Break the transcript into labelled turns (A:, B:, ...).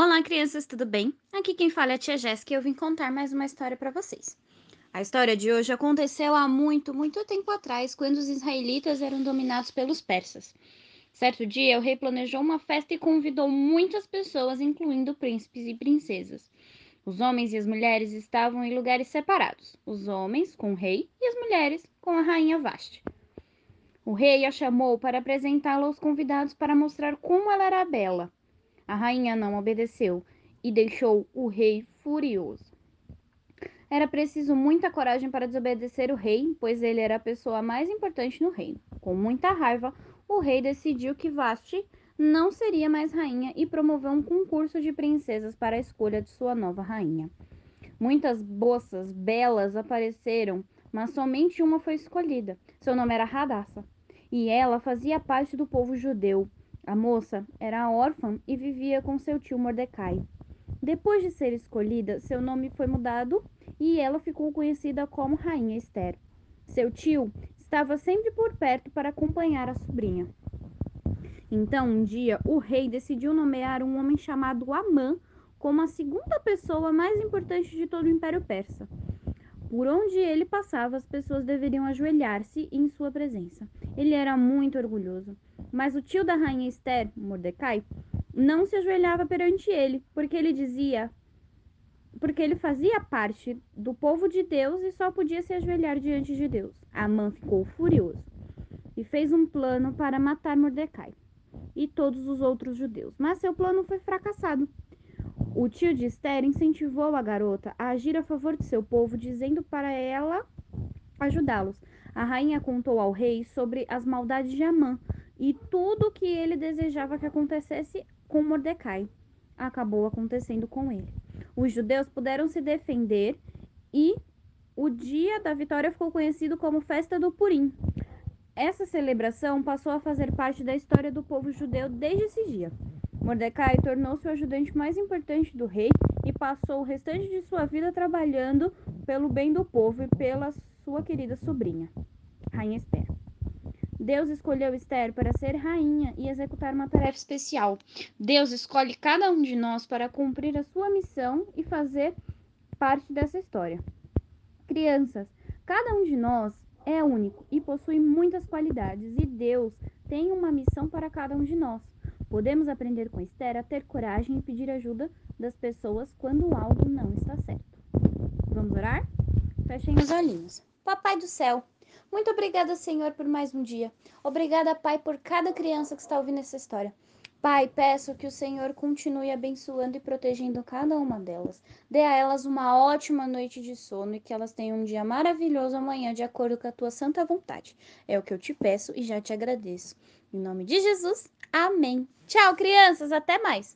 A: Olá, crianças, tudo bem? Aqui quem fala é a tia Jéssica e eu vim contar mais uma história para vocês. A história de hoje aconteceu há muito, muito tempo atrás, quando os israelitas eram dominados pelos persas. Certo dia, o rei planejou uma festa e convidou muitas pessoas, incluindo príncipes e princesas. Os homens e as mulheres estavam em lugares separados, os homens com o rei e as mulheres com a rainha Vashti. O rei a chamou para apresentá-la aos convidados para mostrar como ela era bela. A rainha não obedeceu e deixou o rei furioso. Era preciso muita coragem para desobedecer o rei, pois ele era a pessoa mais importante no reino. Com muita raiva, o rei decidiu que Vashti não seria mais rainha e promoveu um concurso de princesas para a escolha de sua nova rainha. Muitas moças belas apareceram, mas somente uma foi escolhida. Seu nome era Radassa, e ela fazia parte do povo judeu. A moça era órfã e vivia com seu tio Mordecai. Depois de ser escolhida, seu nome foi mudado e ela ficou conhecida como Rainha Esther. Seu tio estava sempre por perto para acompanhar a sobrinha. Então, um dia, o rei decidiu nomear um homem chamado Amã como a segunda pessoa mais importante de todo o Império Persa. Por onde ele passava, as pessoas deveriam ajoelhar-se em sua presença. Ele era muito orgulhoso. Mas o tio da rainha Esther, Mordecai, não se ajoelhava perante ele, porque ele dizia porque ele fazia parte do povo de Deus e só podia se ajoelhar diante de Deus. Amã ficou furioso e fez um plano para matar Mordecai e todos os outros judeus, mas seu plano foi fracassado. O tio de Esther incentivou a garota a agir a favor de seu povo, dizendo para ela ajudá-los. A rainha contou ao rei sobre as maldades de Amã, e tudo o que ele desejava que acontecesse com Mordecai acabou acontecendo com ele. Os judeus puderam se defender e o dia da vitória ficou conhecido como Festa do Purim. Essa celebração passou a fazer parte da história do povo judeu desde esse dia. Mordecai tornou-se o ajudante mais importante do rei e passou o restante de sua vida trabalhando pelo bem do povo e pela sua querida sobrinha, Rainha Esther. Deus escolheu Esther para ser rainha e executar uma tarefa especial. Deus escolhe cada um de nós para cumprir a sua missão e fazer parte dessa história. Crianças, cada um de nós é único e possui muitas qualidades, e Deus tem uma missão para cada um de nós. Podemos aprender com Esther a ter coragem e pedir ajuda das pessoas quando algo não está certo. Vamos orar? Fechem os olhinhos. Papai do céu, muito obrigada, Senhor, por mais um dia. Obrigada, Pai, por cada criança que está ouvindo essa história. Pai, peço que o Senhor continue abençoando e protegendo cada uma delas. Dê a elas uma ótima noite de sono e que elas tenham um dia maravilhoso amanhã, de acordo com a tua santa vontade. É o que eu te peço e já te agradeço. Em nome de Jesus, amém. Tchau, crianças, até mais.